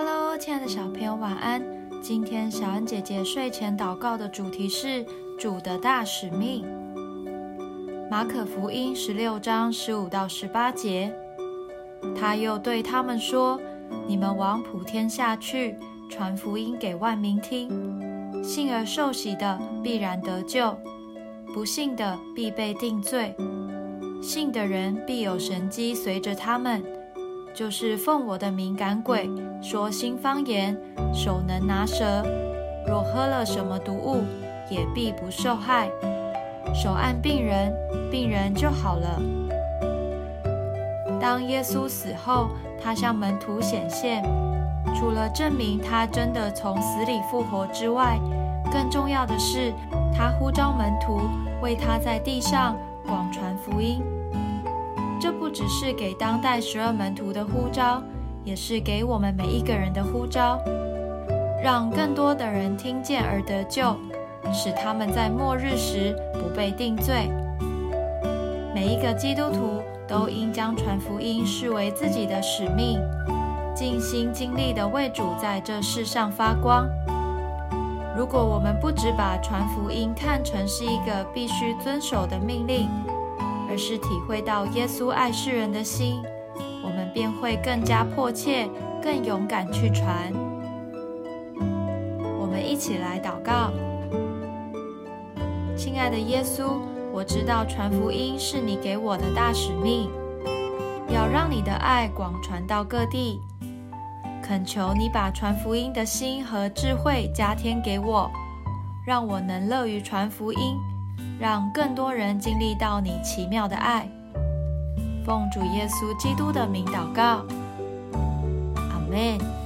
Hello，亲爱的小朋友，晚安。今天小恩姐姐睡前祷告的主题是主的大使命。马可福音十六章十五到十八节，他又对他们说：“你们往普天下去，传福音给万民听。信而受洗的必然得救，不信的必被定罪。信的人必有神机随着他们。”就是奉我的敏感鬼，说新方言，手能拿蛇，若喝了什么毒物，也必不受害。手按病人，病人就好了。当耶稣死后，他向门徒显现，除了证明他真的从死里复活之外，更重要的是，他呼召门徒为他在地上广传福音。这不只是给当代十二门徒的呼召，也是给我们每一个人的呼召，让更多的人听见而得救，使他们在末日时不被定罪。每一个基督徒都应将传福音视为自己的使命，尽心尽力的为主在这世上发光。如果我们不只把传福音看成是一个必须遵守的命令，是体会到耶稣爱世人的心，我们便会更加迫切、更勇敢去传。我们一起来祷告：亲爱的耶稣，我知道传福音是你给我的大使命，要让你的爱广传到各地。恳求你把传福音的心和智慧加添给我，让我能乐于传福音。让更多人经历到你奇妙的爱，奉主耶稣基督的名祷告，阿门。